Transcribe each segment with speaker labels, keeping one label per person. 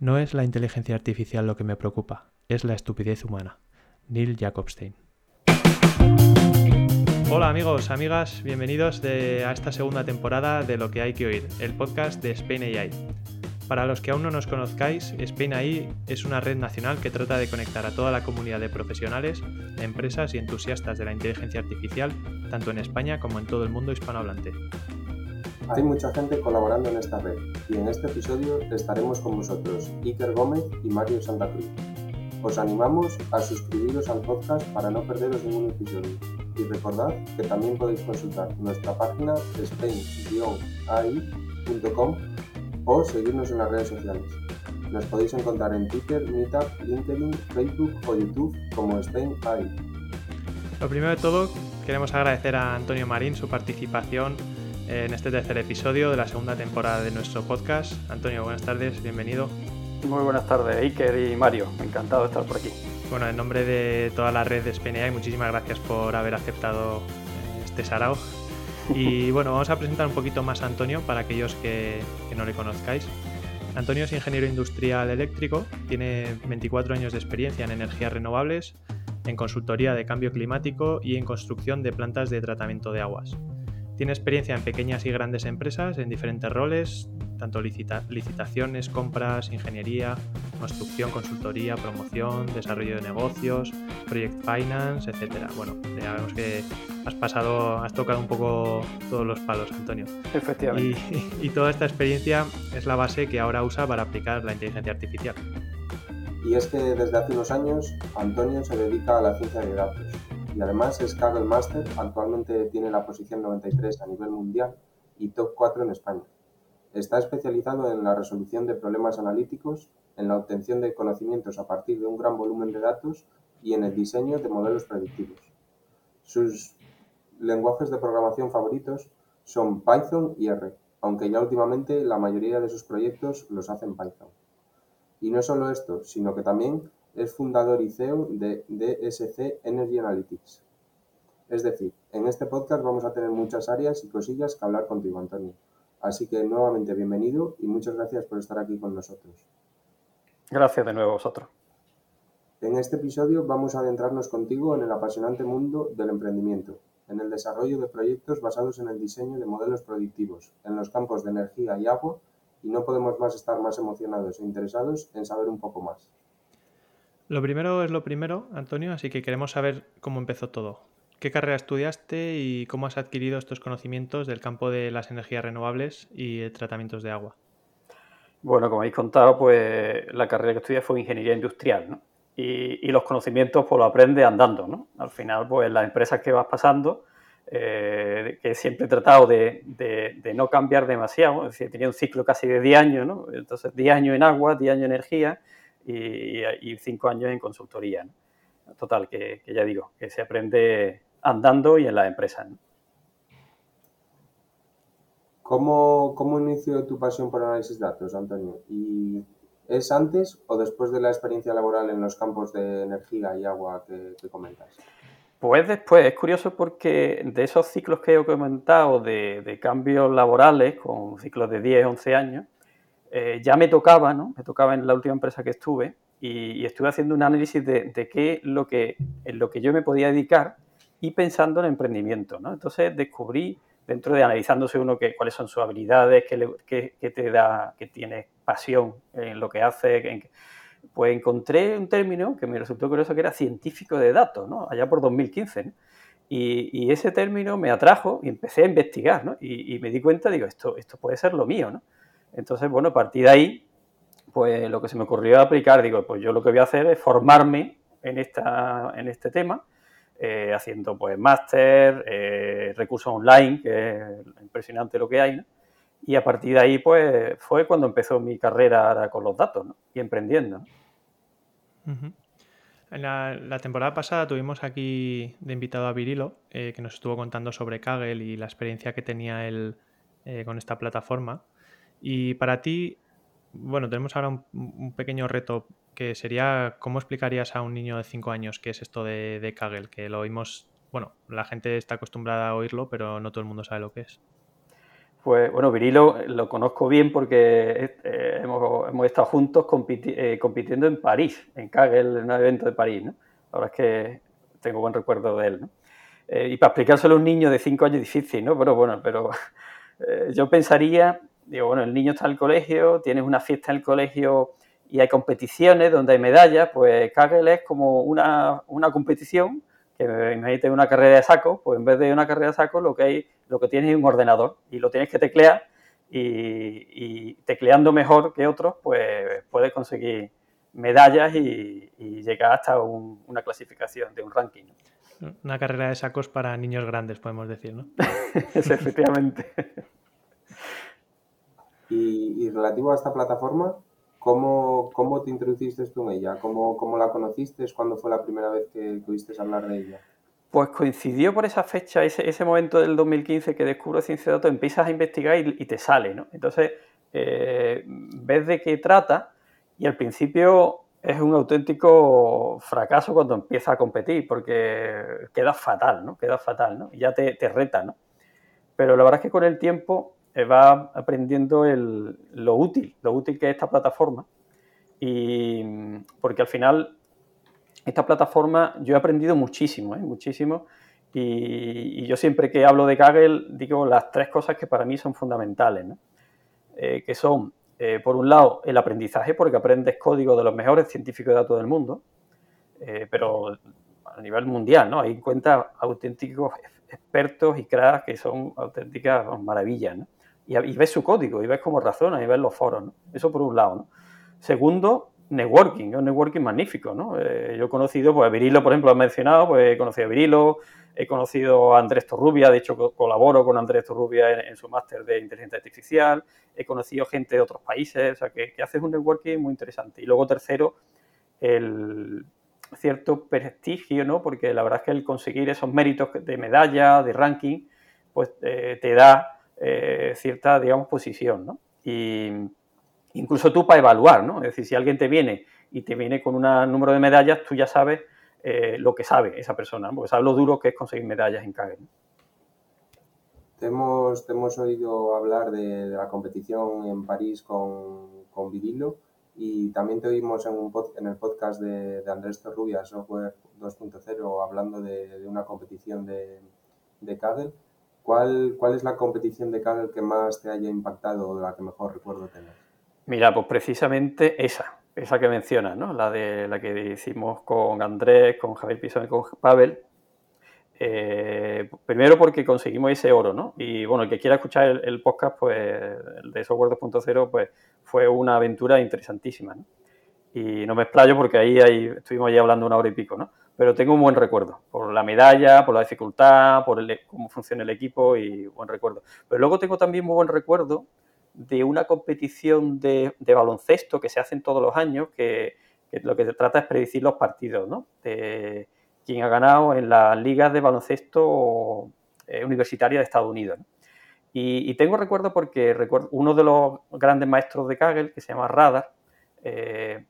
Speaker 1: No es la inteligencia artificial lo que me preocupa, es la estupidez humana. Neil Jacobstein. Hola amigos, amigas, bienvenidos a esta segunda temporada de Lo que hay que oír, el podcast de Spain AI. Para los que aún no nos conozcáis, Spain AI es una red nacional que trata de conectar a toda la comunidad de profesionales, empresas y entusiastas de la inteligencia artificial, tanto en España como en todo el mundo hispanohablante.
Speaker 2: Hay mucha gente colaborando en esta red y en este episodio estaremos con vosotros Iker Gómez y Mario Santa Cruz. Os animamos a suscribiros al podcast para no perderos ningún episodio y recordad que también podéis consultar nuestra página spain-ai.com o seguirnos en las redes sociales. Nos podéis encontrar en Twitter, Meetup, LinkedIn, Facebook o YouTube como Spain AI.
Speaker 1: Lo primero de todo, queremos agradecer a Antonio Marín su participación en este tercer episodio de la segunda temporada de nuestro podcast. Antonio, buenas tardes, bienvenido.
Speaker 3: Muy buenas tardes, Iker y Mario. Encantado de estar por aquí.
Speaker 1: Bueno, en nombre de toda la red de SPNA, muchísimas gracias por haber aceptado eh, este sarao. Y bueno, vamos a presentar un poquito más a Antonio para aquellos que, que no le conozcáis. Antonio es ingeniero industrial eléctrico, tiene 24 años de experiencia en energías renovables, en consultoría de cambio climático y en construcción de plantas de tratamiento de aguas. Tiene experiencia en pequeñas y grandes empresas en diferentes roles, tanto licitaciones, compras, ingeniería, construcción, consultoría, promoción, desarrollo de negocios, project finance, etcétera. Bueno, ya vemos que has pasado, has tocado un poco todos los palos, Antonio.
Speaker 3: Efectivamente.
Speaker 1: Y, y toda esta experiencia es la base que ahora usa para aplicar la inteligencia artificial.
Speaker 2: Y es que desde hace unos años Antonio se dedica a la ciencia de datos y además es Kaggle Master, actualmente tiene la posición 93 a nivel mundial y top 4 en España. Está especializado en la resolución de problemas analíticos, en la obtención de conocimientos a partir de un gran volumen de datos y en el diseño de modelos predictivos. Sus lenguajes de programación favoritos son Python y R, aunque ya últimamente la mayoría de sus proyectos los hacen Python. Y no solo esto, sino que también es fundador y CEO de DSC Energy Analytics. Es decir, en este podcast vamos a tener muchas áreas y cosillas que hablar contigo, Antonio. Así que nuevamente bienvenido y muchas gracias por estar aquí con nosotros.
Speaker 3: Gracias de nuevo a vosotros.
Speaker 2: En este episodio vamos a adentrarnos contigo en el apasionante mundo del emprendimiento, en el desarrollo de proyectos basados en el diseño de modelos productivos, en los campos de energía y agua, y no podemos más estar más emocionados e interesados en saber un poco más.
Speaker 1: Lo primero es lo primero, Antonio, así que queremos saber cómo empezó todo. ¿Qué carrera estudiaste y cómo has adquirido estos conocimientos del campo de las energías renovables y tratamientos de agua?
Speaker 3: Bueno, como habéis contado, pues la carrera que estudié fue ingeniería industrial, ¿no? Y, los conocimientos pues los aprendes andando, ¿no? Al final, pues las empresas que vas pasando, eh, que siempre he tratado de, de, no cambiar demasiado, es decir, tenía un ciclo casi de 10 años, ¿no? Entonces, 10 años en agua, 10 años en energía, y, cinco años en consultoría. Total, que, ya digo, que se aprende andando y en las empresas.
Speaker 2: ¿Cómo, ¿Cómo, inició tu pasión por análisis de datos, Antonio? ¿Y es antes o después de la experiencia laboral en los campos de energía y agua que, comentas?
Speaker 3: Pues después, es curioso porque de esos ciclos que he comentado de, de cambios laborales, con ciclos de 10, 11 años, eh, ya me tocaba, ¿no? Me tocaba en la última empresa que estuve y, estuve haciendo un análisis de, qué lo que, en lo que yo me podía dedicar y pensando en emprendimiento, ¿no? Entonces descubrí, dentro de analizándose uno que, cuáles son sus habilidades, qué, te da, que tienes pasión en lo que hace, pues encontré un término que me resultó curioso que era científico de datos, ¿no? Allá por 2015, Y, ese término me atrajo y empecé a investigar, ¿no? Y, y, me di cuenta, digo, esto, esto puede ser lo mío, ¿no? Entonces, bueno, a partir de ahí, pues lo que se me ocurrió aplicar, digo, pues yo lo que voy a hacer es formarme en, esta, en este tema, eh, haciendo pues máster, eh, recursos online, que es impresionante lo que hay, ¿no? Y a partir de ahí, pues fue cuando empezó mi carrera con los datos ¿no? y emprendiendo.
Speaker 1: En la, temporada pasada tuvimos aquí de invitado a Virilo, eh, que nos estuvo contando sobre Kaggle y la experiencia que tenía él con esta plataforma. Y para ti, bueno, tenemos ahora un, pequeño reto que sería cómo explicarías a un niño de 5 años qué es esto de, de Kaggle, que lo oímos, bueno, la gente está acostumbrada a oírlo, pero no todo el mundo sabe lo que es.
Speaker 3: Pues bueno, Virilo lo conozco bien porque eh, hemos, estado juntos eh, compitiendo en París, en Kagel, en un evento de París. ¿no? La verdad es que tengo buen recuerdo de él. ¿no? Eh, y para explicárselo a un niño de 5 años es difícil, ¿no? Pero bueno, pero yo pensaría, digo, bueno, el niño está en el colegio, tienes una fiesta en el colegio y hay competiciones donde hay medallas, pues Kagel es como una, una competición que imagínate una carrera de saco, pues en vez de una carrera de saco lo que hay, lo que tienes es un ordenador y lo tienes que teclear y, tecleando mejor que otros, pues puedes conseguir medallas y, llegar hasta una clasificación de un ranking.
Speaker 1: Una carrera de sacos para niños grandes, podemos decir, ¿no?
Speaker 3: es efectivamente.
Speaker 2: y relativo a esta plataforma, ¿Cómo, ¿Cómo, te introduciste tú en ella? ¿Cómo, ¿Cómo, la conociste? ¿Cuándo fue la primera vez que pudiste hablar de ella?
Speaker 3: Pues coincidió por esa fecha, ese, ese momento del 2015 que descubro ciencia de datos, empiezas a investigar y, te sale, ¿no? Entonces, eh, ves de qué trata y al principio es un auténtico fracaso cuando empiezas a competir porque queda fatal, ¿no? Queda fatal, ¿no? Y ya te, te reta, ¿no? Pero la verdad es que con el tiempo va aprendiendo lo útil, lo útil que es esta plataforma. Y porque al final, esta plataforma, yo he aprendido muchísimo, ¿eh? muchísimo. Y, yo siempre que hablo de Kaggle digo las tres cosas que para mí son fundamentales, eh, que son, por un lado, el aprendizaje, porque aprendes código de los mejores científicos de datos del mundo, pero a nivel mundial, ¿no? Ahí encuentras auténticos expertos y cracks que son auténticas maravillas, ¿no? Y, ves su código y ves cómo razona y ves los foros. ¿no? Eso por un lado. ¿no? Segundo, networking, un networking magnífico. ¿no? Eh, yo he conocido, pues Virilo, por ejemplo, he mencionado, pues he conocido a Virilo, he conocido a Andrés Torrubia, de hecho colaboro con Andrés Torrubia en, su máster de inteligencia artificial, he conocido gente de otros países, o sea, que, que haces un networking muy interesante. Y luego tercero, el cierto prestigio, ¿no? Porque la verdad es que el conseguir esos méritos de medalla, de ranking, pues eh, te da eh, cierta, digamos, posición, ¿no? Y incluso tú para evaluar, ¿no? Es decir, si alguien te viene y te viene con un número de medallas, tú ya sabes eh, lo que sabe esa persona, porque sabes lo duro que es conseguir medallas en Kaggle.
Speaker 2: Te hemos, hemos oído hablar de, la competición en París con, con Virilo y también te oímos en, un en el podcast de, Andrés Torrubia, Software 2.0, hablando de, una competición de, de. ¿Cuál, ¿Cuál es la competición de Kaggle que más te haya impactado o de la que mejor recuerdo tener?
Speaker 3: Mira, pues precisamente esa, esa que mencionas, ¿no? La de la que hicimos con Andrés, con Javier Pisón y con Pavel. Eh, primero porque conseguimos ese oro, ¿no? Y bueno, el que quiera escuchar el, podcast, pues el de Software 2.0, pues fue una aventura interesantísima, ¿no? Y no me explayo porque ahí, ahí estuvimos ya hablando una hora y pico, ¿no? Pero tengo un buen recuerdo por la medalla, por la dificultad, por cómo funciona el equipo y buen recuerdo. Pero luego tengo también muy buen recuerdo de una competición de, baloncesto que se hacen todos los años, que, lo que se trata es predecir los partidos, ¿no? De quién ha ganado en las ligas de baloncesto eh, universitaria de Estados Unidos. Y, tengo recuerdo porque recuerdo, uno de los grandes maestros de Kaggle, que se llama Radar, eh,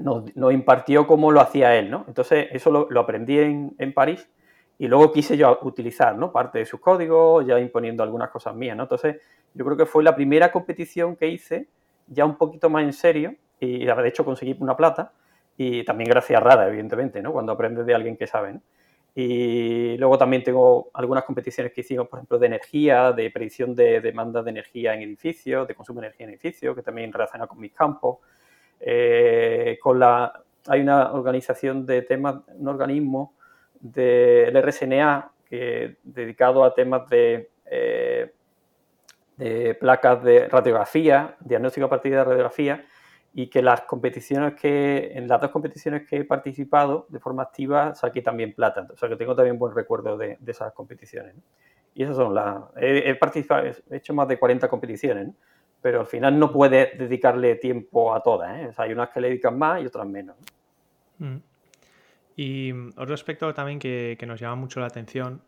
Speaker 3: nos, impartió cómo lo hacía él, ¿no? Entonces, eso lo, aprendí en, París y luego quise yo utilizar, ¿no? Parte de sus códigos, ya imponiendo algunas cosas mías, ¿no? Entonces, yo creo que fue la primera competición que hice ya un poquito más en serio y de hecho conseguí una plata y también gracias a Rada, evidentemente, ¿no? Cuando aprendes de alguien que sabe. Y luego también tengo algunas competiciones que hicimos, por ejemplo, de energía, de predicción de demanda de energía en edificios, de consumo de energía en edificios, que también relaciona con mis campos. Eh, con la, hay una organización de temas, un organismo del RSNA que, dedicado a temas de, eh, de placas de radiografía, diagnóstico a partir de radiografía, y que las competiciones que, en las dos competiciones que he participado de forma activa, saqué también plata. O sea que tengo también buen recuerdo de, esas competiciones. Y esas son las. He, participado, he hecho más de 40 competiciones. ¿no? Pero al final no puedes dedicarle tiempo a todas. ¿eh? hay unas que le dedican más y otras menos.
Speaker 1: Mm. Y otro aspecto también que, nos llama mucho la atención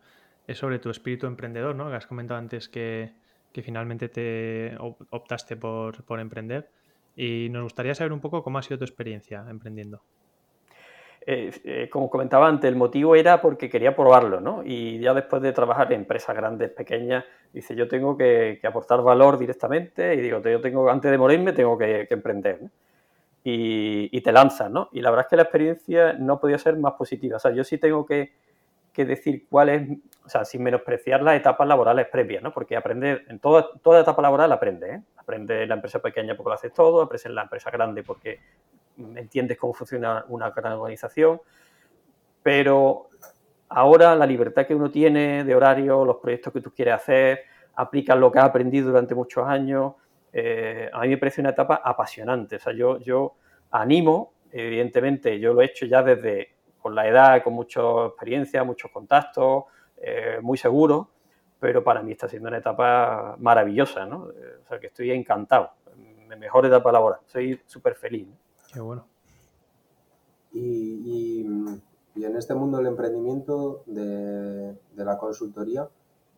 Speaker 1: es sobre tu espíritu emprendedor, ¿no? Que has comentado antes que, finalmente te optaste por, emprender. Y nos gustaría saber un poco cómo ha sido tu experiencia emprendiendo.
Speaker 3: Eh, eh, como comentaba antes, el motivo era porque quería probarlo, ¿no? Y ya después de trabajar en empresas grandes, pequeñas, dice, yo tengo que, aportar valor directamente y digo, yo tengo, antes de morirme, tengo que, emprender, y, te lanzas, ¿no? Y la verdad es que la experiencia no podía ser más positiva. O sea, yo sí tengo que, decir cuál es, o sea, sin menospreciar las etapas laborales previas, ¿no? Porque aprender, en toda, etapa laboral aprende, ¿eh? Aprende en la empresa pequeña porque lo haces todo, aprendes en la empresa grande porque entiendes cómo funciona una gran organización, pero ahora la libertad que uno tiene de horario, los proyectos que tú quieres hacer, aplicas lo que has aprendido durante muchos años, eh, a mí me parece una etapa apasionante. O sea, yo, yo animo, evidentemente, yo lo he hecho ya desde con la edad, con mucha experiencia, muchos contactos, eh, muy seguro, pero para mí está siendo una etapa maravillosa, ¿no? O sea, que estoy encantado. Mejor etapa laboral, soy súper feliz.
Speaker 1: Qué bueno.
Speaker 2: Y, en este mundo del emprendimiento, de, la consultoría,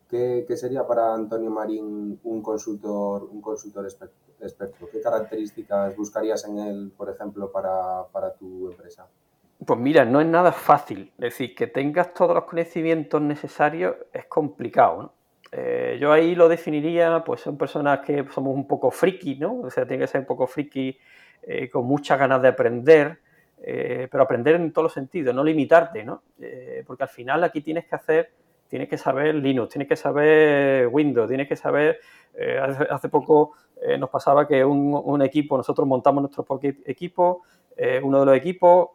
Speaker 2: ¿qué, sería para Antonio Marín un consultor, un consultor experto? ¿Qué características buscarías en él, por ejemplo, para, tu empresa?
Speaker 3: Pues mira, no es nada fácil. Es decir, que tengas todos los conocimientos necesarios es complicado. Eh, yo ahí lo definiría, pues son personas que somos un poco friki, ¿no? O sea, tiene que ser un poco friki eh, con muchas ganas de aprender, eh, pero aprender en todos los sentidos, no limitarte, ¿no? Eh, porque al final aquí tienes que hacer, tienes que saber Linux, tienes que saber Windows, tienes que saber, hace, poco nos pasaba que un, equipo, nosotros montamos nuestro equipo, uno de los equipos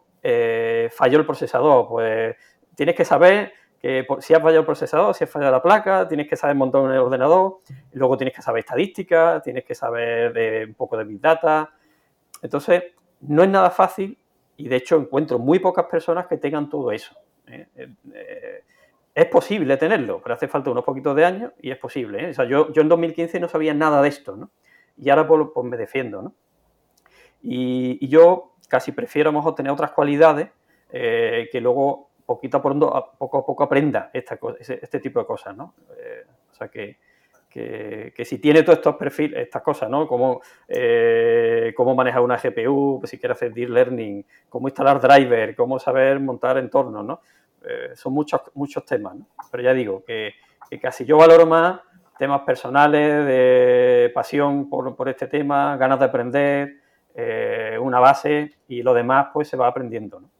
Speaker 3: falló el procesador, pues tienes que saber que si has fallado el procesador, si has fallado la placa, tienes que saber montar un ordenador, luego tienes que saber estadística, tienes que saber un poco de Big Data, entonces, no es nada fácil y de hecho encuentro muy pocas personas que tengan todo eso. ¿eh? Eh, eh, es posible tenerlo, pero hace falta unos poquitos de años y es posible. O sea, yo, yo en 2015 no sabía nada de esto, ¿no? Y ahora pues, pues me defiendo, ¿no? Y, yo casi prefiero a lo mejor tener otras cualidades que luego poquito a poco, a poco aprenda esta, este tipo de cosas, ¿no? o sea que, que, si tiene todos estos perfiles, estas cosas, ¿no? Cómo, eh, cómo manejar una GPU, si quiere hacer deep learning, cómo instalar driver, cómo saber montar entornos, ¿no? Eh, son muchos, muchos temas, ¿no? Pero ya digo que, casi yo valoro más temas personales, de pasión por, este tema, ganas de aprender, eh, una base y lo demás pues se va aprendiendo, ¿no?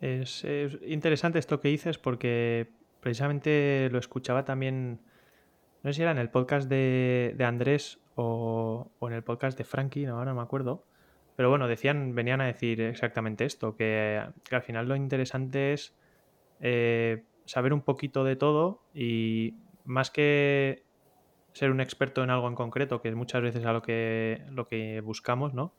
Speaker 1: Es, interesante esto que dices porque precisamente lo escuchaba también no sé si era en el podcast de, Andrés o, en el podcast de Frankie, no, ahora no me acuerdo. Pero bueno, decían, venían a decir exactamente esto, que, al final lo interesante es eh, saber un poquito de todo y más que ser un experto en algo en concreto, que es muchas veces a lo que, lo que buscamos, ¿no?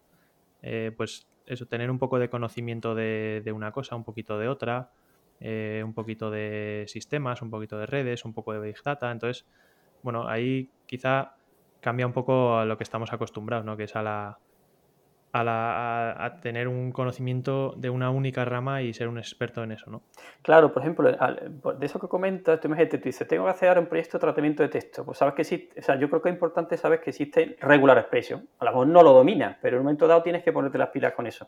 Speaker 1: Eh, pues eso, tener un poco de conocimiento de, una cosa, un poquito de otra, eh, un poquito de sistemas, un poquito de redes, un poco de Big Data. Entonces, bueno, ahí quizá cambia un poco a lo que estamos acostumbrados, ¿no? Que es a la, a, tener un conocimiento de una única rama y ser un experto en eso, ¿no?
Speaker 3: Claro, por ejemplo, de eso que comentas, tú imagínate, tú dices, tengo que hacer un proyecto de tratamiento de texto. Pues sabes que existe, o sea, yo creo que es importante saber que existe regular expression. A lo mejor no lo dominas, pero en un momento dado tienes que ponerte las pilas con eso.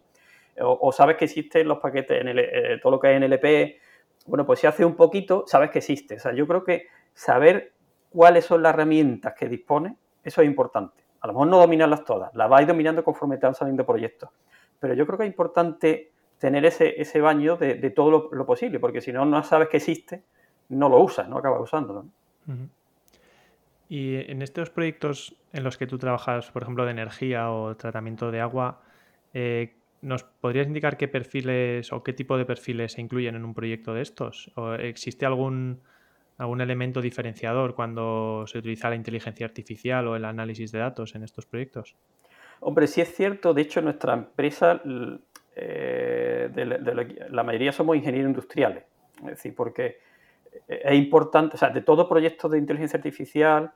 Speaker 3: O, sabes que existen los paquetes, en el, eh, todo lo que hay en LP. Bueno, pues si hace un poquito, sabes que existe. O sea, yo creo que saber cuáles son las herramientas que dispone, eso es importante. A lo mejor no dominarlas todas, las vais dominando conforme te van saliendo proyectos. Pero yo creo que es importante tener ese, ese baño de, todo lo, posible, porque si no, no sabes que existe, no lo usas, no acabas usándolo.
Speaker 1: Y en estos proyectos en los que tú trabajas, por ejemplo, de energía o tratamiento de agua, eh, ¿nos podrías indicar qué perfiles o qué tipo de perfiles se incluyen en un proyecto de estos? ¿O existe algún algún elemento diferenciador cuando se utiliza la inteligencia artificial o el análisis de datos en estos proyectos?
Speaker 3: Hombre, sí es cierto. De hecho, nuestra empresa, eh, la, mayoría somos ingenieros industriales. Es decir, porque es importante, o sea, de todo proyecto de inteligencia artificial,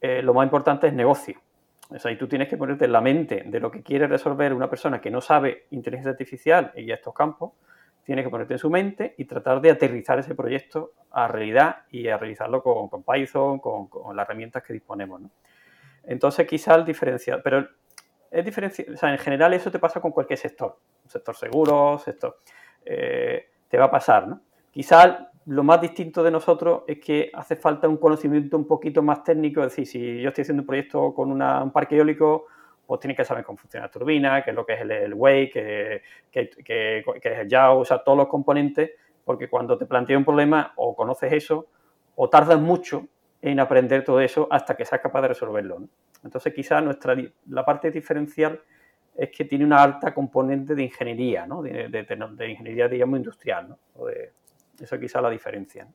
Speaker 3: eh, lo más importante es negocio. O sea, y tú tienes que ponerte en la mente de lo que quiere resolver una persona que no sabe inteligencia artificial y estos campos, tiene que ponerte en su mente y tratar de aterrizar ese proyecto a realidad y a realizarlo con, Python, con, las herramientas que disponemos. Entonces, quizá el diferencial, pero es diferencial, o sea, en general eso te pasa con cualquier sector, sector seguro, sector. eh, te va a pasar, ¿no? Quizás lo más distinto de nosotros es que hace falta un conocimiento un poquito más técnico, es decir, si yo estoy haciendo un proyecto con un parque eólico, pues tienes que saber cómo funciona la turbina, qué es lo que es el, el wake, qué, es el yaw, o sea, todos los componentes, porque cuando te plantea un problema o conoces eso o tardas mucho en aprender todo eso hasta que seas capaz de resolverlo. Entonces, quizás nuestra, la parte diferencial es que tiene una alta componente de ingeniería, ¿no? de, ingeniería, digamos, industrial. ¿no? eso quizá la diferencia.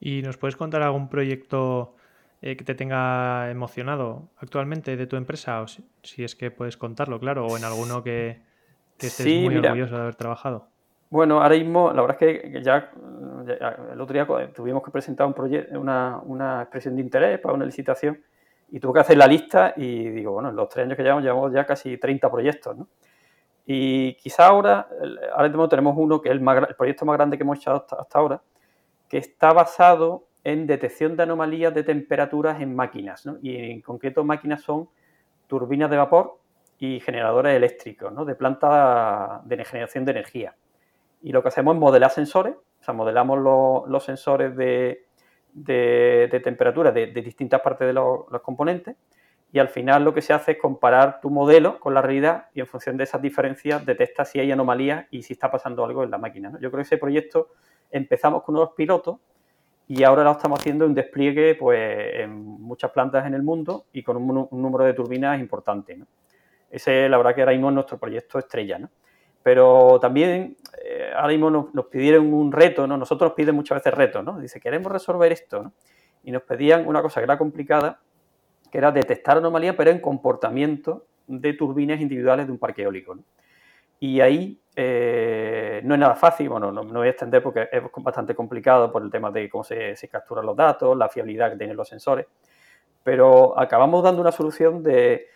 Speaker 1: ¿Y nos puedes contar algún proyecto eh, que te tenga emocionado actualmente de tu empresa? O si, es que puedes contarlo, claro, o en alguno que, estés muy orgulloso de haber trabajado.
Speaker 3: Bueno, ahora mismo, la verdad es que ya, el otro día tuvimos que presentar un proyecto, una, una expresión de interés para una licitación y tuve que hacer la lista y digo, bueno, en los tres años que llevamos, llevamos ya casi 30 proyectos, ¿no? Y quizá ahora, ahora tenemos uno que es el, el proyecto más grande que hemos hecho hasta, ahora, que está basado en detección de anomalías de temperaturas en máquinas. Y en concreto máquinas son turbinas de vapor y generadores eléctricos, ¿no? De planta de generación de energía. Y lo que hacemos es modelar sensores, o sea, modelamos los sensores de, de, temperatura de, distintas partes de los, componentes y al final lo que se hace es comparar tu modelo con la realidad y en función de esas diferencias detecta si hay anomalías y si está pasando algo en la máquina. Yo creo que ese proyecto empezamos con unos pilotos y ahora lo estamos haciendo un despliegue pues, en muchas plantas en el mundo y con un, número de turbinas importante. Ese, la verdad que ahora mismo es nuestro proyecto estrella. ¿no? Pero también eh, ahora mismo nos, pidieron un reto, ¿no? Nosotros nos piden muchas veces retos, ¿no? Dice, queremos resolver esto, ¿no? Y nos pedían una cosa que era complicada, que era detectar anomalías, pero en comportamiento de turbinas individuales de un parque eólico. Y ahí eh, no es nada fácil, bueno, no, me voy a extender porque es bastante complicado por el tema de cómo se, capturan los datos, la fiabilidad que tienen los sensores, pero acabamos dando una solución de,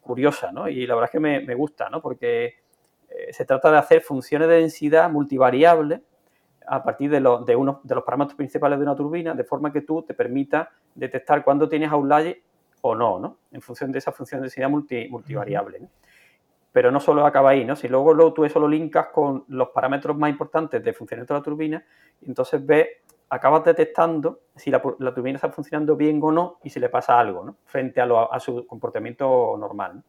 Speaker 3: curiosa, ¿no? Y la verdad es que me, me gusta, ¿no? Porque eh, se trata de hacer funciones de densidad multivariables a partir de, de, uno, de los parámetros principales de una turbina, de forma que tú te permita detectar cuándo tienes outlier o no, ¿no? En función de esa función de densidad multivariable. Pero no solo acaba ahí, ¿no? Si luego, luego, tú eso lo linkas con los parámetros más importantes de funcionamiento de la turbina, entonces ves, acabas detectando si la, turbina está funcionando bien o no y si le pasa algo. Frente a, a su comportamiento normal.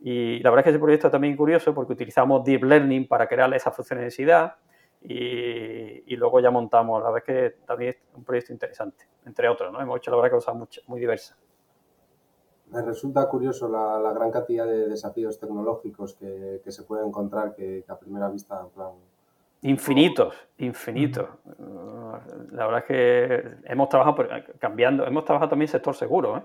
Speaker 3: Y la verdad es que ese proyecto es también curioso porque utilizamos Deep Learning para crear esa función de densidad y, luego ya montamos, la verdad es que también es un proyecto interesante, entre otros, ¿no? Hemos hecho la verdad cosas muy, muy diversas.
Speaker 2: Me resulta curioso la, gran cantidad de desafíos tecnológicos que, se puede encontrar que, a primera vista, en plan...
Speaker 3: Infinitos, infinitos. La verdad es que hemos trabajado cambiando, hemos trabajado también sector seguro, ¿eh?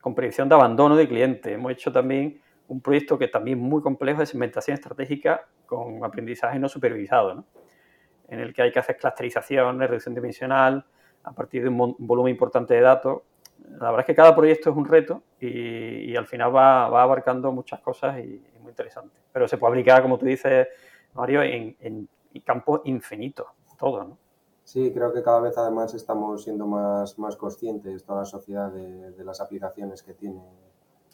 Speaker 3: con predicción de abandono de clientes. Hemos hecho también un proyecto que también es muy complejo de segmentación estratégica con aprendizaje no supervisado, ¿no? en el que hay que hacer clusterización, reducción dimensional, a partir de un volumen importante de datos. La verdad es que cada proyecto es un reto y, al final va, abarcando muchas cosas y es muy interesante. Pero se puede aplicar, como tú dices, Mario, en, en campos infinitos, todo, ¿no?
Speaker 2: Sí, creo que cada vez además estamos siendo más, más conscientes, toda la sociedad, de, de las aplicaciones que tiene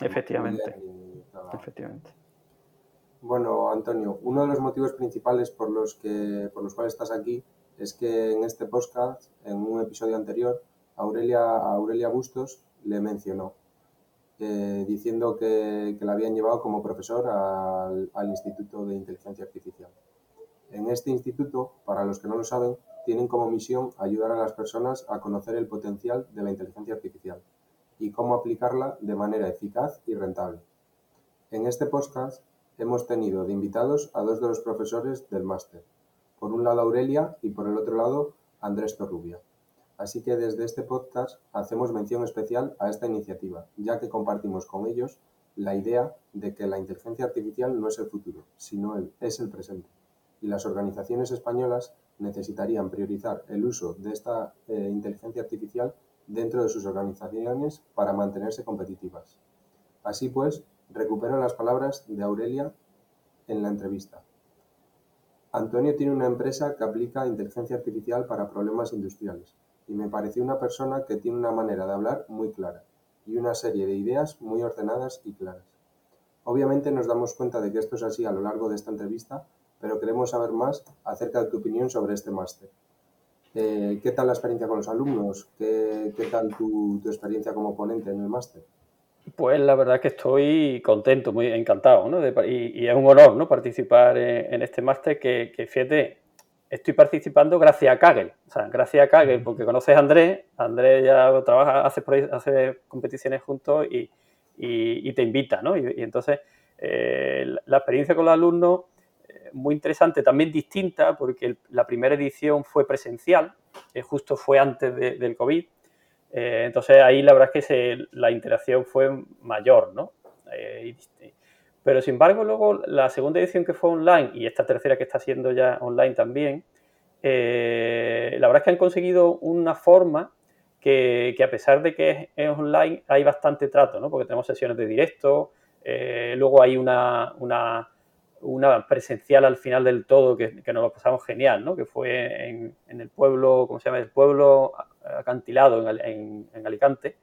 Speaker 3: Efectivamente. Efectivamente.
Speaker 2: Bueno, Antonio, uno de los motivos principales por los, que, por los cuales estás aquí es que en este podcast, en un episodio anterior, Aurelia, Aurelia Bustos le mencionó, eh, diciendo que, la habían llevado como profesor al, al Instituto de Inteligencia Artificial. En este instituto, para los que no lo saben, tienen como misión ayudar a las personas a conocer el potencial de la inteligencia artificial y cómo aplicarla de manera eficaz y rentable. En este podcast hemos tenido de invitados a dos de los profesores del máster, por un lado Aurelia y por el otro lado Andrés Torrubia. Así que desde este podcast hacemos mención especial a esta iniciativa, ya que compartimos con ellos la idea de que la inteligencia artificial no es el futuro, sino el, es el presente. Y las organizaciones españolas necesitarían priorizar el uso de esta eh, inteligencia artificial dentro de sus organizaciones para mantenerse competitivas. Así pues, recupero las palabras de Aurelia en la entrevista. Antonio tiene una empresa que aplica inteligencia artificial para problemas industriales y me pareció una persona que tiene una manera de hablar muy clara y una serie de ideas muy ordenadas y claras. Obviamente nos damos cuenta de que esto es así a lo largo de esta entrevista, pero queremos saber más acerca de tu opinión sobre este máster. Eh, ¿Qué tal la experiencia con los alumnos? ¿Qué, tal tu, experiencia como ponente en el máster?
Speaker 3: Pues la verdad que estoy contento, muy encantado, ¿no? y, es un honor, ¿no? Participar en, este máster que, que, fíjate, estoy participando gracias a Kagel, o sea, gracias a Kagel, porque conoces a Andrés, Andrés ya trabaja, hace, hace competiciones juntos y, te invita, ¿no? Y, entonces, eh, la experiencia con los alumnos muy interesante, también distinta, porque la primera edición fue presencial, eh, justo fue antes del COVID. Eh, entonces ahí la verdad es que la interacción fue mayor, ¿no? Eh, pero sin embargo, luego la segunda edición que fue online y esta tercera que está siendo ya online también, la verdad es que han conseguido una forma que, a pesar de que es, online, hay bastante trato, ¿no? Porque tenemos sesiones de directo, luego hay una una presencial al final del todo que, nos lo pasamos genial, ¿no? Que fue en, el pueblo, ¿cómo se llama? El pueblo acantilado en, Alicante,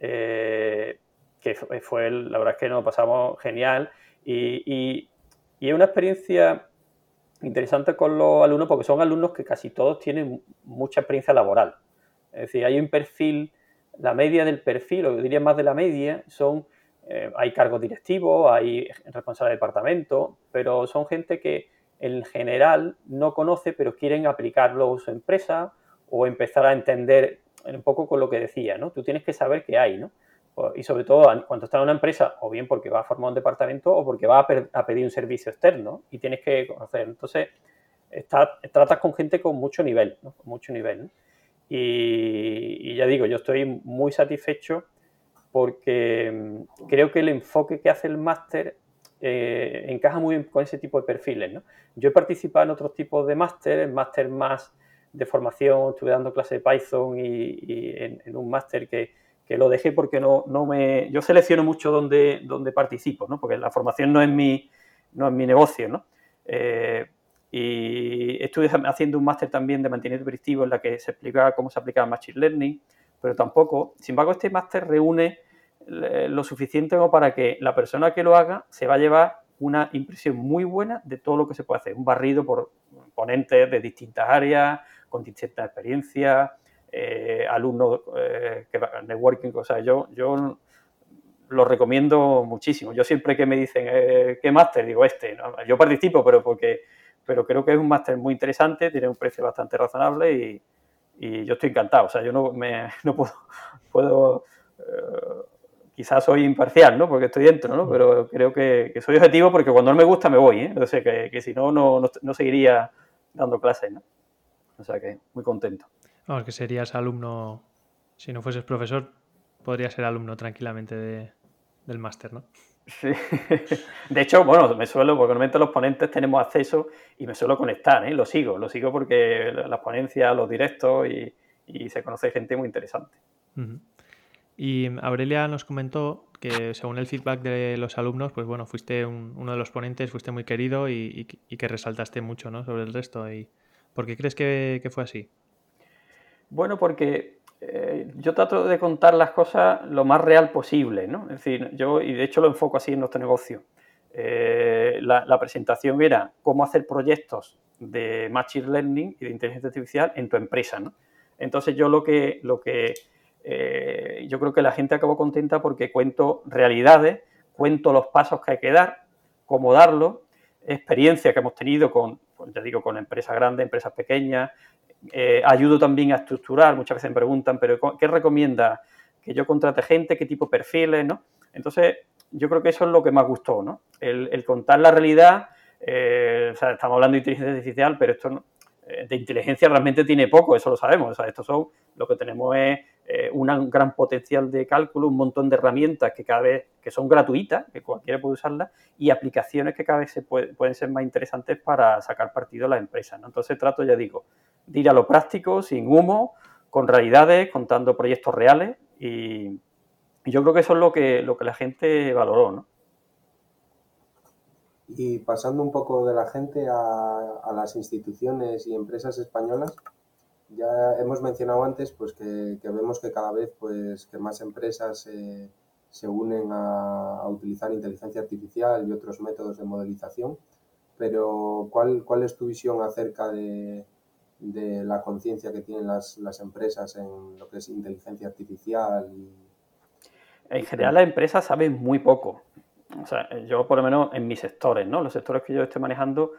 Speaker 3: eh, que fue, la verdad es que nos pasamos genial y, es una experiencia interesante con los alumnos porque son alumnos que casi todos tienen mucha experiencia laboral. Es decir, hay un perfil, la media del perfil, o diría más de la media, son eh, hay cargos directivos, hay responsables de departamento, pero son gente que en general no conoce, pero quieren aplicarlo a su empresa o empezar a entender un poco con lo que decía, ¿no? Tú tienes que saber qué hay, ¿no? Y sobre todo cuando estás en una empresa, o bien porque va a formar un departamento o porque va a, pedir un servicio externo y tienes que conocer. Entonces, tratas con gente con mucho nivel. Con mucho nivel. Y, ya digo, yo estoy muy satisfecho porque mm, creo que el enfoque que hace el máster eh, encaja muy bien con ese tipo de perfiles. Yo he participado en otros tipos de máster, en máster más de formación, estuve dando clase de Python y, en, un máster que, lo dejé porque no, no me... Yo selecciono mucho donde, donde participo, ¿no? porque la formación no es mi, no es mi negocio. ¿no? Eh, y estuve haciendo un máster también de mantenimiento predictivo en la que se explicaba cómo se aplicaba Machine Learning pero tampoco. Sin embargo, este máster reúne eh, lo suficiente como para que la persona que lo haga se va a llevar una impresión muy buena de todo lo que se puede hacer. Un barrido por ponentes de distintas áreas, con distintas experiencias, eh, alumnos eh, que networking, o sea, yo, yo lo recomiendo muchísimo. Yo siempre que me dicen qué máster, digo este. Yo participo, pero porque pero creo que es un máster muy interesante, tiene un precio bastante razonable y, y yo estoy encantado. O sea, yo no, me, no puedo, puedo eh, quizás soy imparcial, ¿no? Porque estoy dentro, ¿no? Pero creo que, soy objetivo porque cuando no me gusta me voy, ¿eh? O sea, que, si no, no, no, seguiría dando clases, ¿no? O sea, que muy contento.
Speaker 1: Vamos, que serías alumno, si no fueses profesor, podrías ser alumno tranquilamente de, del máster, ¿no?
Speaker 3: Sí. De hecho, bueno, me suelo, porque normalmente los ponentes tenemos acceso y me suelo conectar, ¿eh? Lo sigo, lo sigo porque las ponencias, los directos y, se conoce gente muy interesante.
Speaker 1: Y Aurelia nos comentó que según el feedback de los alumnos, pues bueno, fuiste uno de los ponentes, fuiste muy querido y, que resaltaste mucho ¿no? sobre el resto. Y, ¿Por qué crees que, que fue así?
Speaker 3: Bueno, porque eh, yo trato de contar las cosas lo más real posible, ¿no? Es decir, yo, y de hecho lo enfoco así en nuestro negocio. Eh, la, presentación era cómo hacer proyectos de Machine Learning y de inteligencia artificial en tu empresa, ¿no? Entonces yo lo que, lo que eh, yo creo que la gente acabó contenta porque cuento realidades, cuento los pasos que hay que dar, cómo darlo, experiencia que hemos tenido con, pues ya digo, con empresas grandes, empresas pequeñas, eh, ayudo también a estructurar, muchas veces me preguntan, pero ¿qué recomienda? Que yo contrate gente, qué tipo de perfiles, ¿no? Entonces, yo creo que eso es lo que más gustó, ¿no? El, contar la realidad, eh, o sea, estamos hablando de inteligencia artificial, pero esto eh, de inteligencia realmente tiene poco, eso lo sabemos, o sea, esto son, lo que tenemos es un gran potencial de cálculo, un montón de herramientas que cada vez, que son gratuitas, que cualquiera puede usarlas, y aplicaciones que cada vez se pueden ser más interesantes para sacar partido a las empresas. Entonces trato, ya digo, de ir a lo práctico, sin humo, con realidades, contando proyectos reales y, yo creo que eso es lo que, lo que la gente valoró, ¿no?
Speaker 2: Y pasando un poco de la gente a, las instituciones y empresas españolas, ya hemos mencionado antes pues que, vemos que cada vez pues que más empresas se unen a, utilizar inteligencia artificial y otros métodos de modelización pero ¿cuál, cuál es tu visión acerca de, de la conciencia que tienen las, las, empresas en lo que es inteligencia artificial?
Speaker 3: En general las empresas saben muy poco. O sea, yo por lo menos en mis sectores, ¿no? Los sectores que yo estoy manejando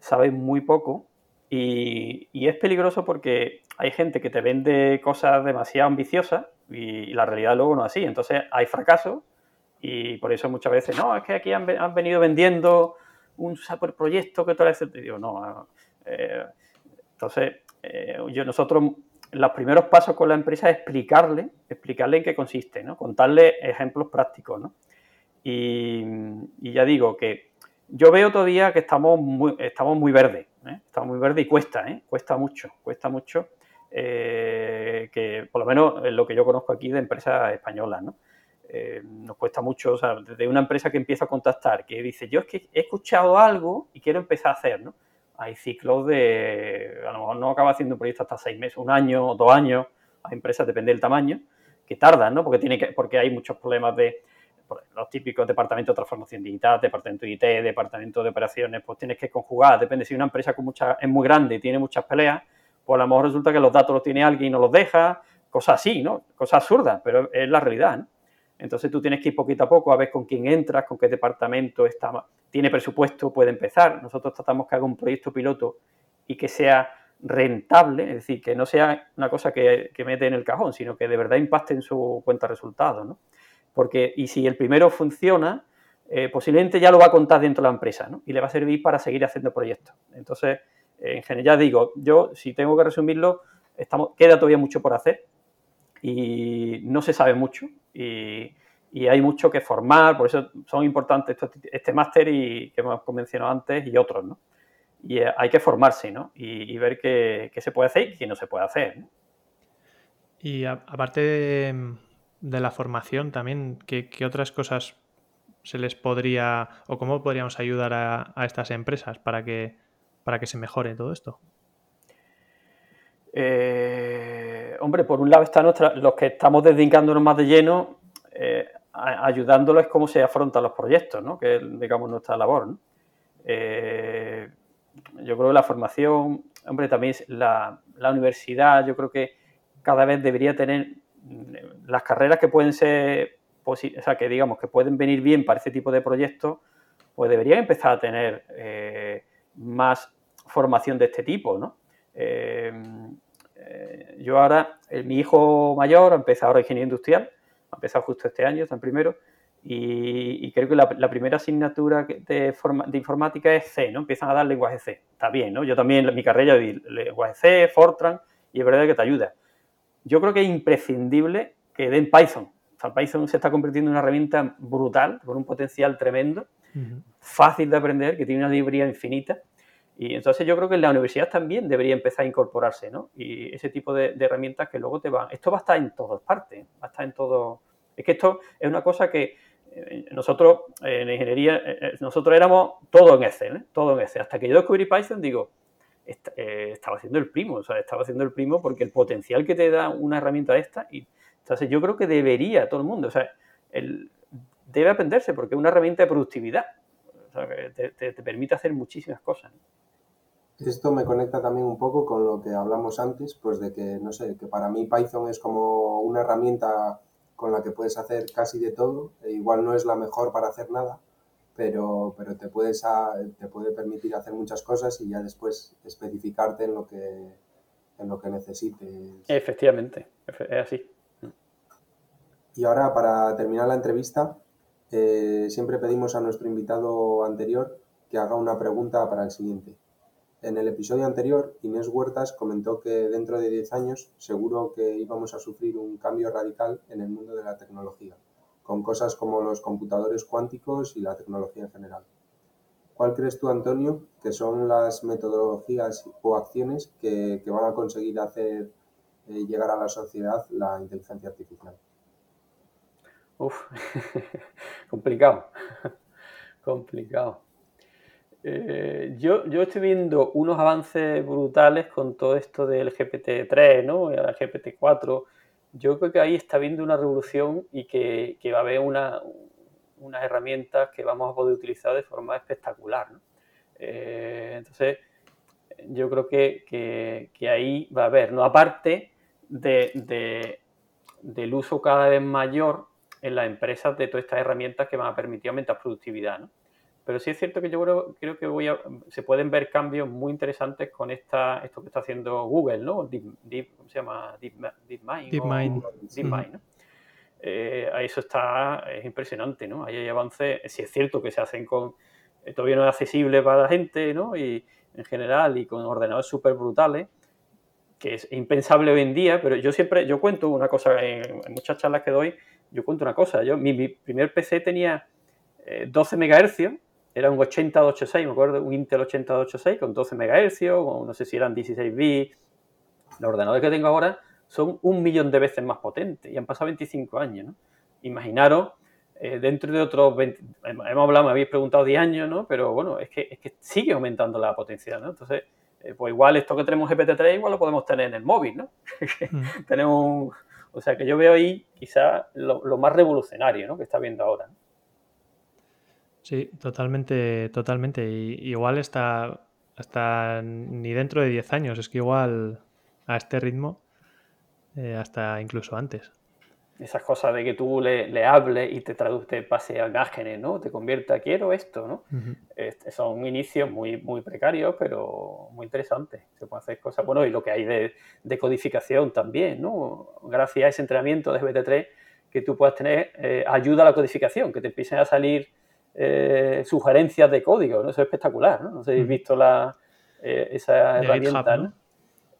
Speaker 3: saben muy poco y, y es peligroso porque hay gente que te vende cosas demasiado ambiciosas y, la realidad luego no es así. Entonces hay fracaso y por eso muchas veces, no, es que aquí han, venido vendiendo un super proyecto que tal vez... Digo, no, eh, entonces, eh, yo, nosotros, los primeros pasos con la empresa es explicarle, explicarle en qué consiste, ¿no? Contarle ejemplos prácticos, ¿no? Y, ya digo que yo veo todavía que estamos muy, estamos muy verdes, ¿eh? estamos muy verdes y cuesta, ¿eh? cuesta mucho, cuesta mucho, eh, que por lo menos lo que yo conozco aquí de empresas españolas, ¿no? nos cuesta mucho, o sea, desde una empresa que empieza a contactar, que dice, yo es que he escuchado algo y quiero empezar a hacer, ¿no? hay ciclos de, a lo mejor no acaba haciendo un proyecto hasta seis meses, un año, dos años, hay empresas, depende del tamaño, que tardan, ¿no? Porque, tiene que, porque hay muchos problemas de los típicos departamentos de transformación digital, departamento de IT, departamento de operaciones, pues tienes que conjugar, depende si una empresa con mucha, es muy grande y tiene muchas peleas, pues a lo mejor resulta que los datos los tiene alguien y no los deja, cosas así, ¿no? Cosas absurdas, pero es la realidad, ¿no? Entonces tú tienes que ir poquito a poco a ver con quién entras, con qué departamento está, tiene presupuesto, puede empezar. Nosotros tratamos que haga un proyecto piloto y que sea rentable, es decir, que no sea una cosa que, mete en el cajón, sino que de verdad impacte en su cuenta de resultados. ¿no? Porque, y si el primero funciona, eh, posiblemente ya lo va a contar dentro de la empresa ¿no? y le va a servir para seguir haciendo proyectos. Entonces, en general digo, yo si tengo que resumirlo, estamos, queda todavía mucho por hacer y no se sabe mucho y, hay mucho que formar, por eso son importantes este máster y que hemos mencionado antes y otros, ¿no? Y eh, hay que formarse, ¿no? Y, ver qué, se puede hacer y qué no se puede hacer.
Speaker 1: Y aparte de, la formación también, ¿qué, otras cosas se les podría o cómo podríamos ayudar a, a estas empresas para que, para que se mejore todo esto?
Speaker 3: Eh, hombre, por un lado están los que estamos dedicándonos más de lleno, eh, ayudándolos cómo se afrontan los proyectos, ¿no? que es, digamos, nuestra labor. Eh, yo creo que la formación, hombre, también la, la, universidad, yo creo que cada vez debería tener las carreras que pueden ser, o sea, que digamos, que pueden venir bien para este tipo de proyectos, pues deberían empezar a tener más formación de este tipo, ¿no? Eh, yo ahora, eh, mi hijo mayor ha empezado ahora ingeniería industrial, ha empezado justo este año, está en primero, y, creo que la, primera asignatura de, de, informática es C, ¿no? Empiezan a dar lenguaje C. Está bien, ¿no? Yo también en mi carrera di lenguaje C, Fortran, y es verdad que te ayuda. Yo creo que es imprescindible que den Python. O sea, Python se está convirtiendo en una herramienta brutal, con un potencial tremendo, fácil de aprender, que tiene una librería infinita y entonces yo creo que en la universidad también debería empezar a incorporarse, ¿no? Y ese tipo de, herramientas que luego te van. Esto va a estar en todas partes, va a estar en todo. Es que esto es una cosa que eh, nosotros en ingeniería, eh, eh, nosotros éramos todo en Excel, ¿eh? todo en Excel. Hasta que yo descubrí Python, digo, estaba haciendo el primo, o sea, estaba haciendo el primo porque el potencial que te da una herramienta de esta. Y, entonces yo creo que debería todo el mundo, o sea, el, debe aprenderse porque es una herramienta de productividad. O sea, que te, te permite hacer muchísimas cosas.
Speaker 2: Esto me conecta también un poco con lo que hablamos antes, pues de que, no sé, que para mí Python es como una herramienta con la que puedes hacer casi de todo. E igual no es la mejor para hacer nada, pero, pero te, puedes te puede permitir hacer muchas cosas y ya después especificarte en lo que, en lo que necesites.
Speaker 3: Efectivamente, es así.
Speaker 2: Y ahora, para terminar la entrevista, eh, siempre pedimos a nuestro invitado anterior que haga una pregunta para el siguiente. En el episodio anterior, Inés Huertas comentó que dentro de 10 años seguro que íbamos a sufrir un cambio radical en el mundo de la tecnología, con cosas como los computadores cuánticos y la tecnología en general. ¿Cuál crees tú, Antonio, que son las metodologías o acciones que, van a conseguir hacer eh, llegar a la sociedad la inteligencia artificial?
Speaker 3: Uf, complicado, complicado. Eh, yo, yo estoy viendo unos avances brutales con todo esto del GPT-3, ¿no? El GPT-4. Yo creo que ahí está viendo una revolución y que, va a haber una, unas herramientas que vamos a poder utilizar de forma espectacular. Eh, entonces, yo creo que, ahí va a haber, ¿no? Aparte de, del uso cada vez mayor en las empresas de todas estas herramientas que van a permitir aumentar productividad, ¿no? Pero sí es cierto que yo creo, creo que voy a, se pueden ver cambios muy interesantes con esta, esto que está haciendo Google, ¿no? Deep, ¿Cómo se llama? DeepMind.
Speaker 1: DeepMind.
Speaker 3: DeepMind, ¿no? Eh, eso está, es impresionante, ¿no? Ahí hay avances, sí es cierto que se hacen con, eh, todavía no es accesible para la gente, ¿no? Y en general, y con ordenadores súper brutales, que es impensable hoy en día, pero yo siempre, yo cuento una cosa, en, muchas charlas que doy, yo cuento una cosa, yo, mi, primer PC tenía 12 eh, MHz, era un 8086, me acuerdo, un Intel 8086 con 12 MHz, o no sé si eran 16 bits. Los ordenadores que tengo ahora son un millón de veces más potentes y han pasado 25 años, ¿no? Imaginaros, eh, dentro de otros 20, hemos hablado, me habéis preguntado 10 años, ¿no? Pero bueno, es que, es que sigue aumentando la potencia, ¿no? Entonces, eh, pues igual esto que tenemos GPT-3 igual lo podemos tener en el móvil, ¿no? Mm. tenemos o sea que yo veo ahí quizá lo, más revolucionario, ¿no? Que está viendo ahora.
Speaker 1: Sí, totalmente, totalmente. Y, igual está hasta ni dentro de 10 años, es que igual a este ritmo eh, hasta incluso antes.
Speaker 3: Esas cosas de que tú le, le hables y te traduce, pase a imágenes, ¿no? Te convierta, quiero esto, ¿no? son inicios muy, muy precarios, pero muy interesantes. Se pueden hacer cosas, bueno, y lo que hay de, codificación también, ¿no? Gracias a ese entrenamiento de GPT-3 que tú puedas tener, eh, ayuda a la codificación, que te empiecen a salir eh, sugerencias de código, ¿no? Eso es espectacular, ¿no? No sé si habéis visto la, esa herramienta, ¿no?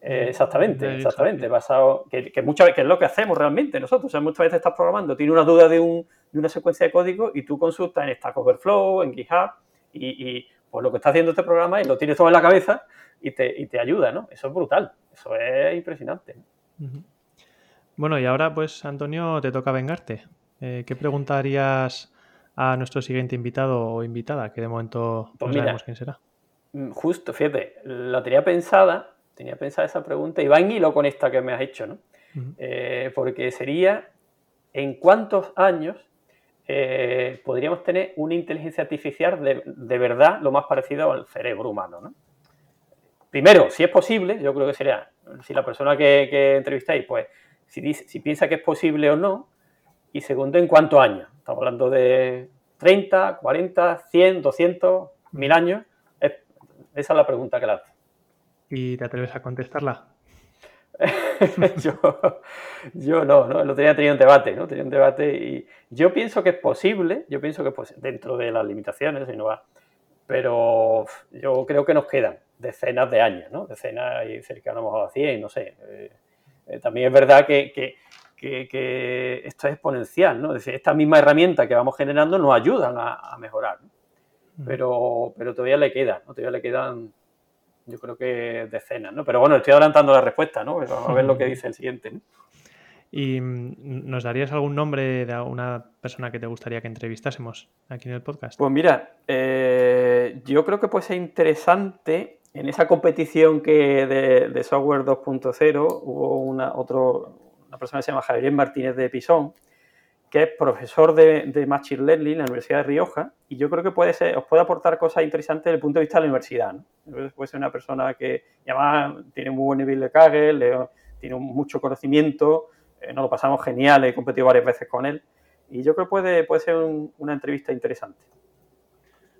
Speaker 3: Eh, exactamente, exactamente. Basado, que, muchas veces es lo que hacemos realmente nosotros. O sea, muchas veces estás programando, tienes una duda de, un, de una secuencia de código y tú consultas en Stack Overflow, en GitHub, y, pues lo que está haciendo este programa y lo tienes todo en la cabeza y te, y te ayuda, ¿no? Eso es brutal, eso es impresionante.
Speaker 1: Bueno, y ahora pues, Antonio, te toca vengarte. Eh, ¿Qué preguntarías a nuestro siguiente invitado o invitada? Que de momento no pues sabemos quién será.
Speaker 3: Mm, justo, fíjate, la tenía pensada tenía pensada esa pregunta y va en hilo con esta que me has hecho, ¿no? Eh, porque sería, ¿en cuántos años eh, podríamos tener una inteligencia artificial de, verdad lo más parecido al cerebro humano, ¿no? Primero, si es posible, yo creo que sería, si la persona que, entrevistáis, pues, si, si piensa que es posible o no, y segundo, ¿en cuántos años? Estamos hablando de 30, 40, 100, 200, 1000 años. esa es la pregunta que le hace.
Speaker 1: ¿Y te atreves a contestarla?
Speaker 3: yo, no, ¿no? Lo tenía tenido un debate, ¿no? Tenía un debate y yo pienso que es posible, yo pienso que pues, dentro de las limitaciones, no va, pero yo creo que nos quedan decenas de años, ¿no? Decenas y cercanos a 100, no sé. Eh, eh, también es verdad que, esto es exponencial, ¿no? Es decir, esta misma herramienta que vamos generando nos ayudan a, mejorar, mm. pero, pero todavía le quedan, ¿no? Todavía le quedan yo creo que decenas, ¿no? Pero bueno, estoy adelantando la respuesta, ¿no? Vamos a ver lo que dice el siguiente, ¿no?
Speaker 1: ¿Y mm, nos darías algún nombre de una persona que te gustaría que entrevistásemos aquí en el podcast?
Speaker 3: Pues mira, eh, yo creo que puede ser interesante en esa competición que de, software 2.0 hubo una, otro, una persona que se llama Javier Martínez de Pisón, que es profesor de, Machine Learning en la Universidad de Rioja, y yo creo que puede ser, os puede aportar cosas interesantes desde el punto de vista de la universidad. ¿no? Puede ser una persona que además tiene muy buen nivel de Kaggle, tiene mucho conocimiento, eh, nos lo pasamos genial, he competido varias veces con él, y yo creo que puede, puede ser una entrevista interesante.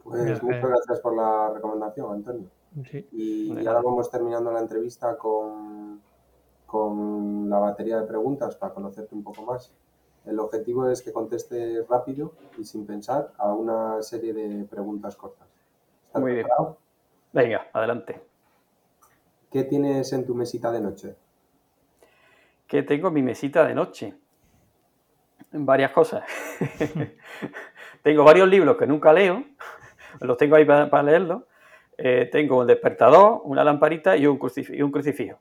Speaker 2: Pues muchas gracias por la recomendación, Antonio. Y, ahora vamos terminando la entrevista con, con la batería de preguntas para conocerte un poco más. El objetivo es que conteste rápido y sin pensar a una serie de preguntas cortas.
Speaker 3: ¿Estás Muy preparado? bien. Venga, adelante.
Speaker 2: ¿Qué tienes en tu mesita de noche?
Speaker 3: ¿Qué tengo en mi mesita de noche? Varias cosas. tengo varios libros que nunca leo, los tengo ahí para, leerlos. Eh, tengo un despertador, una lamparita y un, y un crucifijo.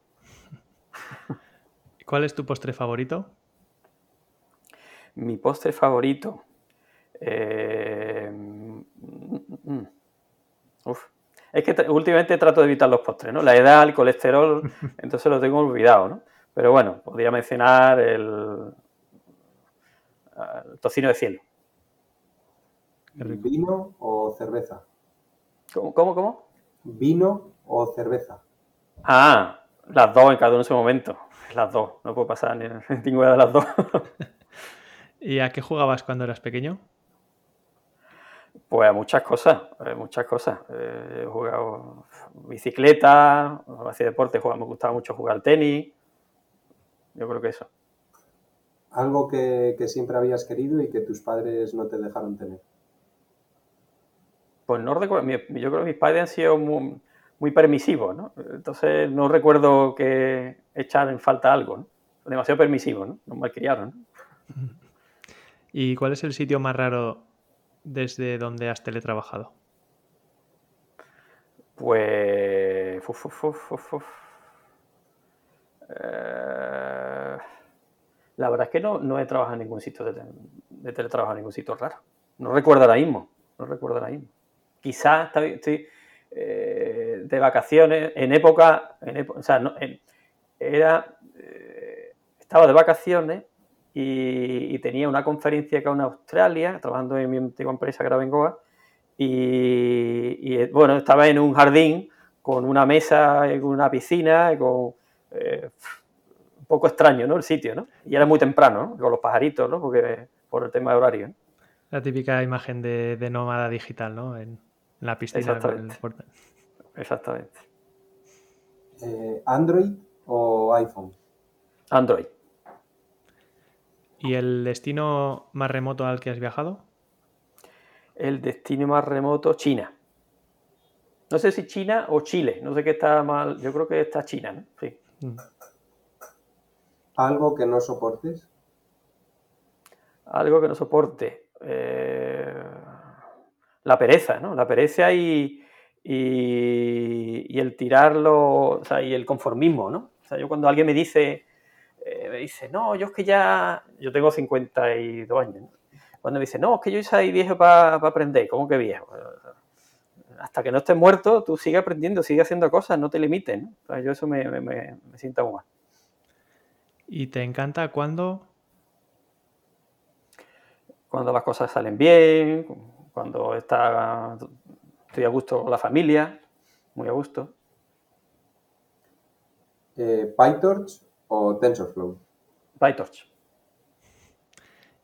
Speaker 1: ¿Cuál es tu postre favorito?
Speaker 3: Mi postre favorito. Eh, mm, mm, uf. Es que últimamente trato de evitar los postres, ¿no? La edad, el colesterol, entonces lo tengo olvidado, ¿no? Pero bueno, podría mencionar el, tocino de cielo.
Speaker 2: ¿Vino o cerveza?
Speaker 3: ¿Cómo, cómo, cómo?
Speaker 2: ¿Vino o cerveza?
Speaker 3: Ah, las dos en cada uno en su momento. Las dos, no puedo pasar ni ninguna de las dos.
Speaker 1: ¿Y a qué jugabas cuando eras pequeño?
Speaker 3: Pues a muchas cosas, muchas cosas. Eh, he jugado bicicleta, hacía deporte, jugaba, me gustaba mucho jugar al tenis. Yo creo que eso.
Speaker 2: Algo que, siempre habías querido y que tus padres no te dejaron tener.
Speaker 3: Pues no recuerdo, yo creo que mis padres han sido muy, permisivos, ¿no? Entonces no recuerdo que echar en falta algo, ¿no? Demasiado permisivos, ¿no? Nos malcriaron.
Speaker 1: ¿Y cuál es el sitio más raro desde donde has teletrabajado?
Speaker 3: Pues. Eh, la verdad es que no, no he trabajado en ningún sitio de, de, teletrabajo en ningún sitio raro. No recuerdo ahora mismo. No recuerdo ahora mismo. Quizás estoy eh, de vacaciones en época. En o sea, no, era. Eh, estaba de vacaciones y, tenía una conferencia acá en Australia, trabajando en mi antigua empresa que era Bengoa, y, bueno, estaba en un jardín con una mesa, con una piscina, con, eh, un poco extraño, ¿no? El sitio, ¿no? Y era muy temprano, ¿no? Con los pajaritos, ¿no? Porque, por el tema de horario.
Speaker 1: La típica imagen de, nómada digital, ¿no? En, la piscina.
Speaker 3: Exactamente. Exactamente.
Speaker 2: Eh, ¿Android o iPhone?
Speaker 3: Android.
Speaker 1: ¿Y el destino más remoto al que has viajado?
Speaker 3: El destino más remoto, China. No sé si China o Chile, no sé qué está mal, yo creo que está China, ¿no? Sí. Mm.
Speaker 2: ¿Algo que no soportes?
Speaker 3: Algo que no soporte. Eh, la pereza, ¿no? La pereza y, y, el tirarlo, o sea, y el conformismo, ¿no? O sea, yo cuando alguien me dice, eh, me dice, no, yo es que ya, yo tengo 52 años, cuando me dice, no, es que yo ya soy viejo para aprender, ¿cómo que viejo? Hasta que no estés muerto, tú sigue aprendiendo, sigue haciendo cosas, no te limites, ¿no? yo eso me, me, me, sienta mal.
Speaker 1: ¿Y te encanta cuando?
Speaker 3: Cuando las cosas salen bien, cuando está, estoy a gusto con la familia, muy a gusto.
Speaker 2: Eh, PyTorch o TensorFlow?
Speaker 3: PyTorch.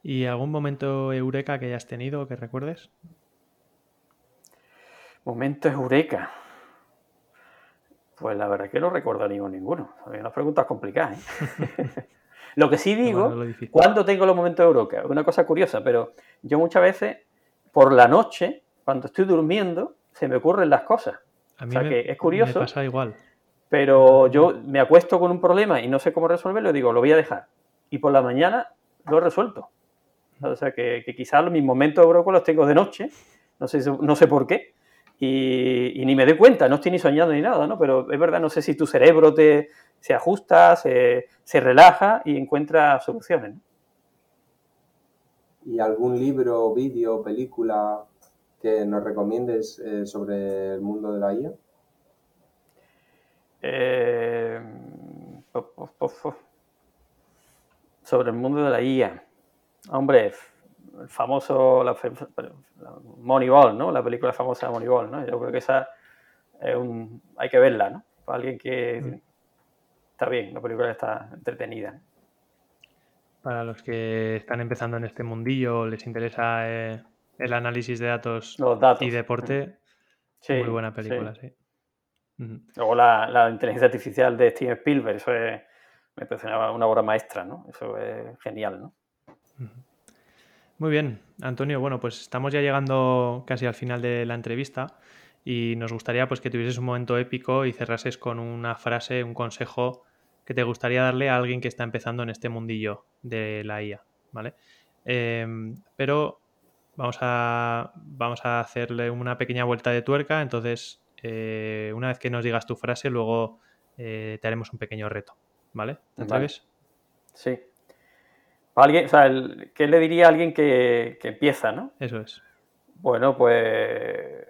Speaker 1: ¿Y algún momento eureka que hayas tenido que recuerdes?
Speaker 3: Momento eureka. Pues la verdad es que no recuerdo ninguno. Hay unas preguntas complicadas. ¿eh? lo que sí digo, ¿cuándo tengo los momentos eureka? Una cosa curiosa, pero yo muchas veces, por la noche, cuando estoy durmiendo, se me ocurren las cosas.
Speaker 1: A mí que es curioso. Me pasa igual.
Speaker 3: Pero yo me acuesto con un problema y no sé cómo resolverlo, digo, lo voy a dejar. Y por la mañana lo he resuelto. O sea que, quizás mis momentos de los tengo de noche, no sé, no sé por qué, y, ni me doy cuenta, no estoy ni soñando ni nada, ¿no? Pero es verdad, no sé si tu cerebro te, se ajusta, se, relaja y encuentra soluciones.
Speaker 2: ¿Y algún libro, vídeo, película que nos recomiendes eh, sobre el mundo de la IA?
Speaker 3: Eh, sobre el mundo de la IA. Hombre, el famoso la, Moneyball, ¿no? La película famosa de Moneyball, ¿no? Yo creo que esa es un, hay que verla, ¿no? Para alguien que mm. está bien, la película está entretenida.
Speaker 1: Para los que están empezando en este mundillo, les interesa eh, el análisis de datos, y deporte, muy buena película, sí.
Speaker 3: Luego la, inteligencia artificial de Steven Spielberg, eso es, me parece una, obra maestra, ¿no? Eso es genial, ¿no?
Speaker 1: Muy bien, Antonio. Bueno, pues estamos ya llegando casi al final de la entrevista y nos gustaría pues que tuvieses un momento épico y cerrases con una frase, un consejo que te gustaría darle a alguien que está empezando en este mundillo de la IA, ¿vale? Em, pero vamos a, vamos a hacerle una pequeña vuelta de tuerca, entonces eh, una vez que nos digas tu frase, luego eh, te haremos un pequeño reto, ¿vale? ¿Te atreves?
Speaker 3: Sí. Alguien, o sea, ¿Qué le diría a alguien que, empieza, no?
Speaker 1: Eso es.
Speaker 3: Bueno, pues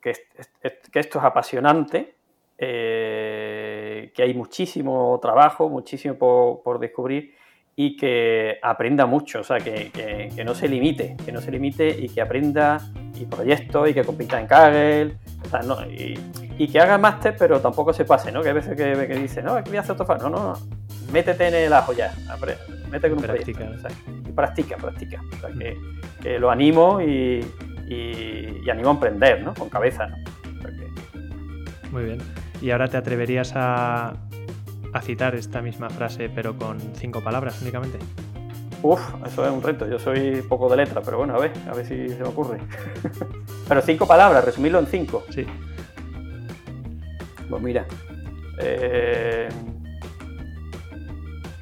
Speaker 3: que, esto es apasionante, eh, que hay muchísimo trabajo, muchísimo por, descubrir y que aprenda mucho, o sea, que, que, no se limite, que no se limite y que aprenda y proyectos y que compita en Kaggle, o sea, no, y, y, que haga máster, pero tampoco se pase, ¿no? Que a veces que, que dice, no, que voy a hacer No, no, no, métete en el ajo ya, métete con un
Speaker 1: practica.
Speaker 3: proyecto, y practica, practica. O sea, que, que, lo animo y, y, animo a emprender, ¿no? Con cabeza, ¿no?
Speaker 1: Muy bien. ¿Y ahora te atreverías a, a citar esta misma frase, pero con cinco palabras únicamente?
Speaker 3: Uf, eso es un reto. Yo soy poco de letra, pero bueno, a ver, a ver si se me ocurre. pero cinco palabras, resumirlo en cinco.
Speaker 1: Sí.
Speaker 3: Pues mira. Eh,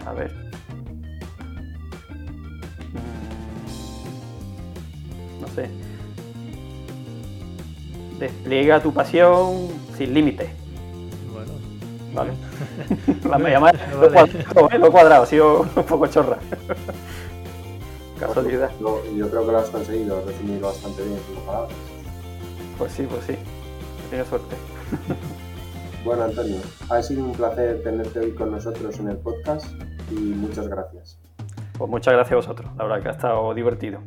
Speaker 3: a ver. Mm, no sé. Despliega tu pasión sin límites. ¿Vale? La media más lo, cuadrado, lo cuadrado, ha sido un poco chorra.
Speaker 2: Casualidad. yo creo que lo has conseguido definir bastante bien en palabras.
Speaker 3: Pues sí, pues sí. Tienes suerte.
Speaker 2: Bueno, Antonio, ha sido un placer tenerte hoy con nosotros en el podcast y muchas gracias.
Speaker 3: Pues muchas gracias a vosotros, la verdad que ha estado divertido.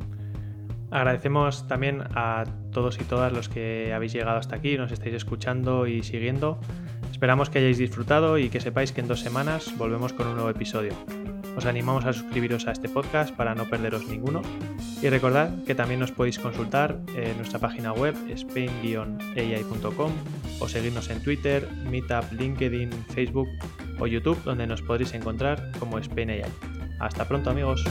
Speaker 1: Agradecemos también a todos y todas los que habéis llegado hasta aquí, nos estáis escuchando y siguiendo. Esperamos que hayáis disfrutado y que sepáis que en dos semanas volvemos con un nuevo episodio. Os animamos a suscribiros a este podcast para no perderos ninguno. Y recordad que también nos podéis consultar en nuestra página web spain-ai.com o seguirnos en Twitter, Meetup, LinkedIn, Facebook o YouTube donde nos podréis encontrar como Spain AI. Hasta pronto amigos.